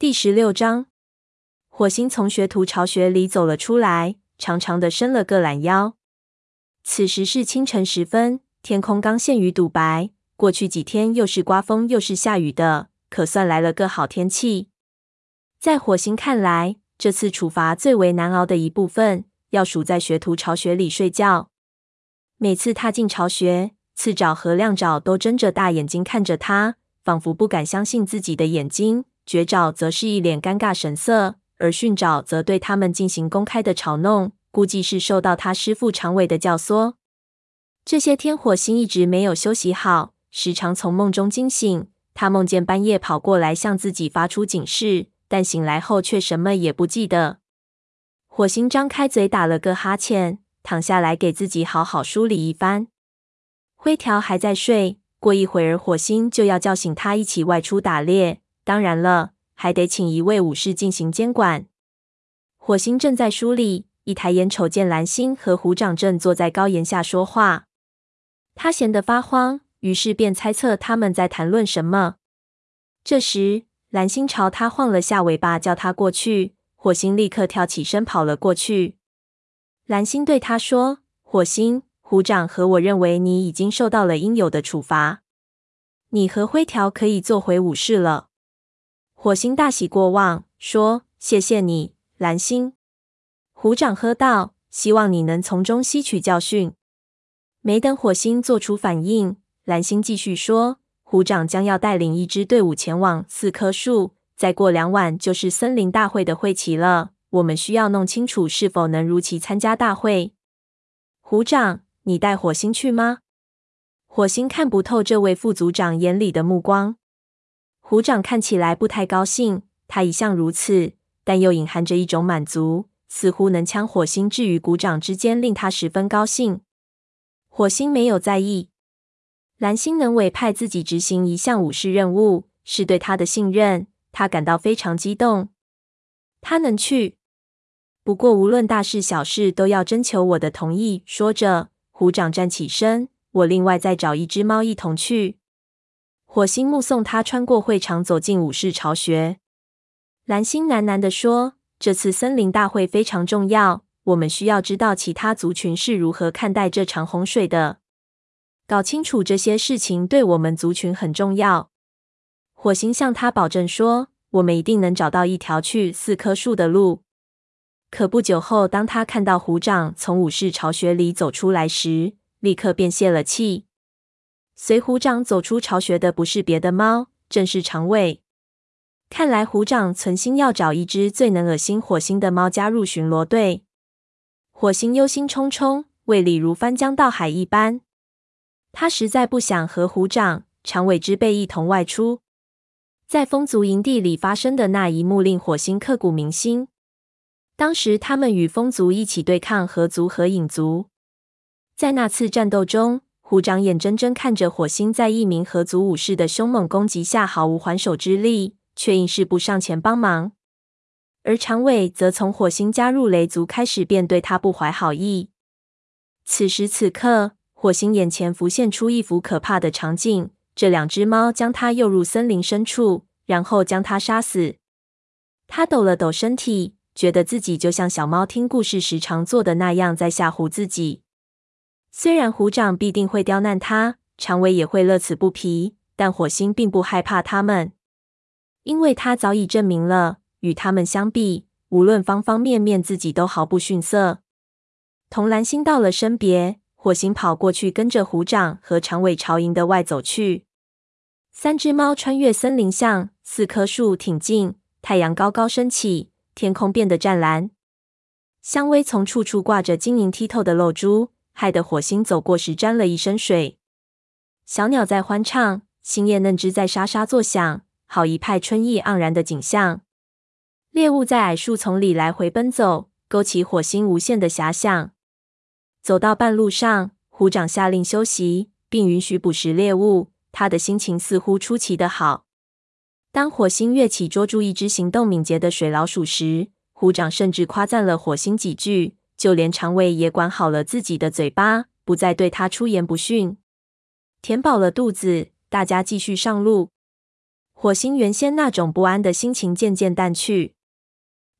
第十六章，火星从学徒巢穴里走了出来，长长的伸了个懒腰。此时是清晨时分，天空刚现于堵白。过去几天又是刮风又是下雨的，可算来了个好天气。在火星看来，这次处罚最为难熬的一部分，要数在学徒巢穴里睡觉。每次踏进巢穴，刺爪和亮爪都睁着大眼睛看着他，仿佛不敢相信自己的眼睛。绝爪则是一脸尴尬神色，而训爪则对他们进行公开的嘲弄，估计是受到他师父长尾的教唆。这些天，火星一直没有休息好，时常从梦中惊醒。他梦见半夜跑过来向自己发出警示，但醒来后却什么也不记得。火星张开嘴打了个哈欠，躺下来给自己好好梳理一番。灰条还在睡，过一会儿火星就要叫醒他一起外出打猎。当然了，还得请一位武士进行监管。火星正在梳理，一抬眼瞅见蓝星和虎掌正坐在高岩下说话。他闲得发慌，于是便猜测他们在谈论什么。这时，蓝星朝他晃了下尾巴，叫他过去。火星立刻跳起身跑了过去。蓝星对他说：“火星，虎掌和我认为你已经受到了应有的处罚，你和灰条可以做回武士了。”火星大喜过望，说：“谢谢你，蓝星。”虎掌喝道：“希望你能从中吸取教训。”没等火星做出反应，蓝星继续说：“虎掌将要带领一支队伍前往四棵树，再过两晚就是森林大会的会期了。我们需要弄清楚是否能如期参加大会。”虎掌，你带火星去吗？火星看不透这位副组长眼里的目光。虎掌看起来不太高兴，他一向如此，但又隐含着一种满足，似乎能将火星置于鼓掌之间，令他十分高兴。火星没有在意，蓝星能委派自己执行一项武士任务，是对他的信任，他感到非常激动。他能去，不过无论大事小事都要征求我的同意。说着，虎掌站起身，我另外再找一只猫一同去。火星目送他穿过会场，走进武士巢穴。蓝星喃喃地说：“这次森林大会非常重要，我们需要知道其他族群是如何看待这场洪水的。搞清楚这些事情对我们族群很重要。”火星向他保证说：“我们一定能找到一条去四棵树的路。”可不久后，当他看到虎掌从武士巢穴里走出来时，立刻便泄了气。随虎掌走出巢穴的不是别的猫，正是长尾。看来虎掌存心要找一只最能恶心火星的猫加入巡逻队。火星忧心忡忡，胃里如翻江倒海一般。他实在不想和虎掌、长尾之辈一同外出。在风族营地里发生的那一幕令火星刻骨铭心。当时他们与风族一起对抗河族和影族，在那次战斗中。虎掌眼睁睁看着火星在一名合族武士的凶猛攻击下毫无还手之力，却硬是不上前帮忙。而长尾则从火星加入雷族开始便对他不怀好意。此时此刻，火星眼前浮现出一幅可怕的场景：这两只猫将他诱入森林深处，然后将他杀死。他抖了抖身体，觉得自己就像小猫听故事时常做的那样，在吓唬自己。虽然虎掌必定会刁难他，长尾也会乐此不疲，但火星并不害怕他们，因为他早已证明了，与他们相比，无论方方面面，自己都毫不逊色。同蓝星道了身别，火星跑过去，跟着虎掌和长尾朝营的外走去。三只猫穿越森林，向四棵树挺进。太阳高高升起，天空变得湛蓝，香薇从处处挂着晶莹剔透的露珠。害得火星走过时沾了一身水。小鸟在欢唱，新叶嫩枝在沙沙作响，好一派春意盎然的景象。猎物在矮树丛里来回奔走，勾起火星无限的遐想。走到半路上，虎掌下令休息，并允许捕食猎物。他的心情似乎出奇的好。当火星跃起捉住一只行动敏捷的水老鼠时，虎掌甚至夸赞了火星几句。就连长尾也管好了自己的嘴巴，不再对他出言不逊。填饱了肚子，大家继续上路。火星原先那种不安的心情渐渐淡去。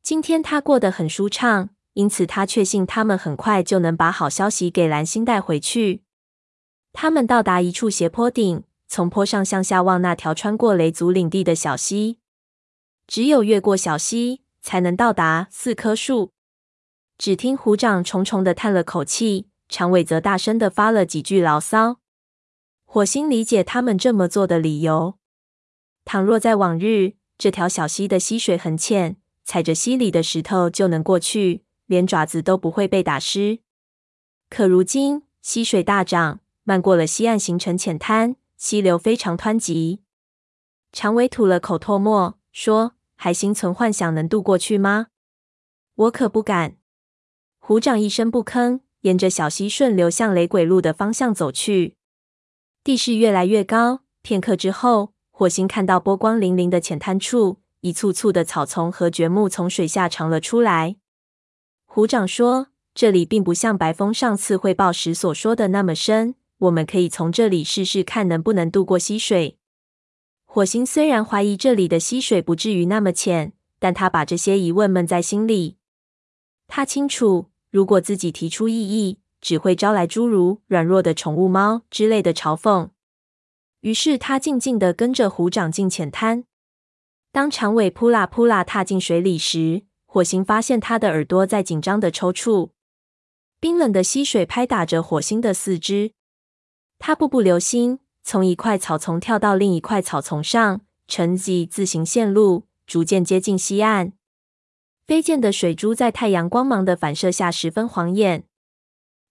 今天他过得很舒畅，因此他确信他们很快就能把好消息给蓝星带回去。他们到达一处斜坡顶，从坡上向下望那条穿过雷族领地的小溪。只有越过小溪，才能到达四棵树。只听虎掌重重的叹了口气，长尾则大声的发了几句牢骚。火星理解他们这么做的理由。倘若在往日，这条小溪的溪水很浅，踩着溪里的石头就能过去，连爪子都不会被打湿。可如今溪水大涨，漫过了溪岸，形成浅滩，溪流非常湍急。长尾吐了口唾沫，说：“还心存幻想能渡过去吗？我可不敢。”虎掌一声不吭，沿着小溪顺流向雷鬼路的方向走去。地势越来越高，片刻之后。火星看到波光粼粼的浅滩处，一簇簇的草丛和蕨木从水下长了出来。虎掌说：“这里并不像白风上次汇报时所说的那么深，我们可以从这里试试看能不能渡过溪水。”火星虽然怀疑这里的溪水不至于那么浅，但他把这些疑问闷在心里。他清楚，如果自己提出异议，只会招来诸如“软弱的宠物猫”之类的嘲讽。于是他静静地跟着虎掌进浅滩。当长尾扑啦扑啦踏进水里时，火星发现他的耳朵在紧张的抽搐。冰冷的溪水拍打着火星的四肢。他步步留心，从一块草丛跳到另一块草丛上，呈 Z 字形线路，逐渐接近溪岸。飞溅的水珠在太阳光芒的反射下十分晃眼。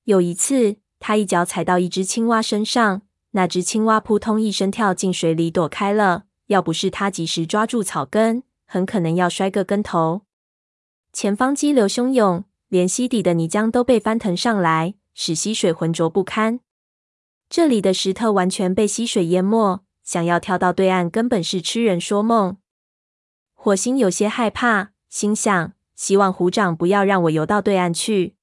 有一次，他一脚踩到一只青蛙身上。那只青蛙扑通一声跳进水里躲开了，要不是他及时抓住草根，很可能要摔个跟头。前方激流汹涌，连溪底的泥浆都被翻腾上来，使溪水浑浊不堪。这里的石头完全被溪水淹没，想要跳到对岸根本是痴人说梦。火星有些害怕，心想：希望虎掌不要让我游到对岸去。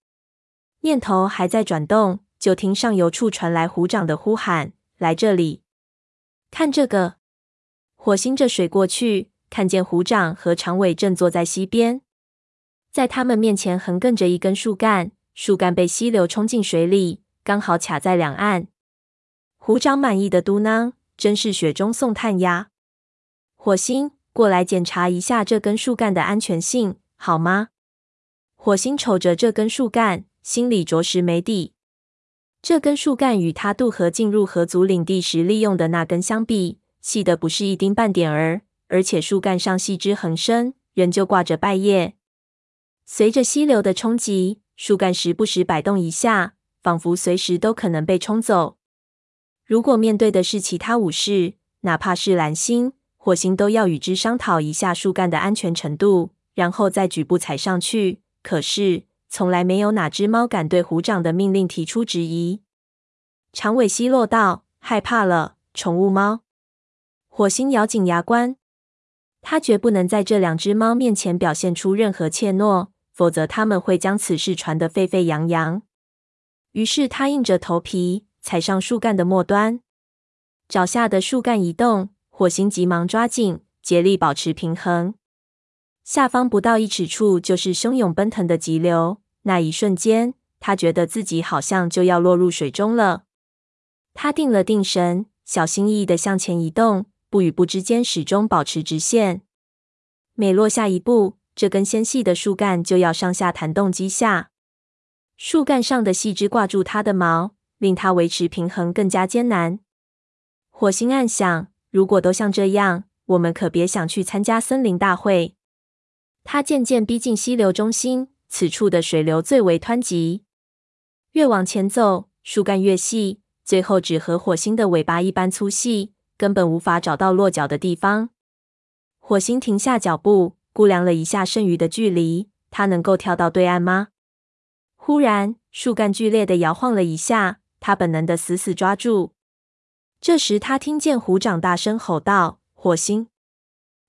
念头还在转动，就听上游处传来虎掌的呼喊。来这里，看这个！火星着水过去，看见虎掌和长尾正坐在溪边，在他们面前横亘着一根树干，树干被溪流冲进水里，刚好卡在两岸。虎掌满意的嘟囔：“真是雪中送炭呀！”火星，过来检查一下这根树干的安全性，好吗？火星瞅着这根树干，心里着实没底。这根树干与他渡河进入河族领地时利用的那根相比，细的不是一丁半点儿，而且树干上细枝横生，仍旧挂着败叶。随着溪流的冲击，树干时不时摆动一下，仿佛随时都可能被冲走。如果面对的是其他武士，哪怕是蓝星、火星，都要与之商讨一下树干的安全程度，然后再举步踩上去。可是，从来没有哪只猫敢对虎掌的命令提出质疑。长尾奚落道：“害怕了，宠物猫。”火星咬紧牙关，他绝不能在这两只猫面前表现出任何怯懦，否则他们会将此事传得沸沸扬扬。于是他硬着头皮踩上树干的末端，脚下的树干一动，火星急忙抓紧，竭力保持平衡。下方不到一尺处就是汹涌奔腾的急流。那一瞬间，他觉得自己好像就要落入水中了。他定了定神，小心翼翼地向前移动，步与步之间始终保持直线。每落下一步，这根纤细的树干就要上下弹动几下。树干上的细枝挂住他的毛，令他维持平衡更加艰难。火星暗想：如果都像这样，我们可别想去参加森林大会。他渐渐逼近溪流中心。此处的水流最为湍急，越往前走，树干越细，最后只和火星的尾巴一般粗细，根本无法找到落脚的地方。火星停下脚步，估量了一下剩余的距离，他能够跳到对岸吗？忽然，树干剧烈地摇晃了一下，他本能地死死抓住。这时，他听见虎掌大声吼道：“火星，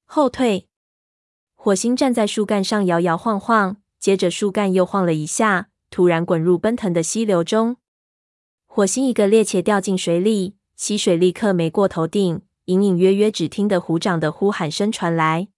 后退！”火星站在树干上，摇摇晃晃。接着树干又晃了一下，突然滚入奔腾的溪流中。火星一个趔趄掉进水里，溪水立刻没过头顶，隐隐约约只听得虎掌的呼喊声传来。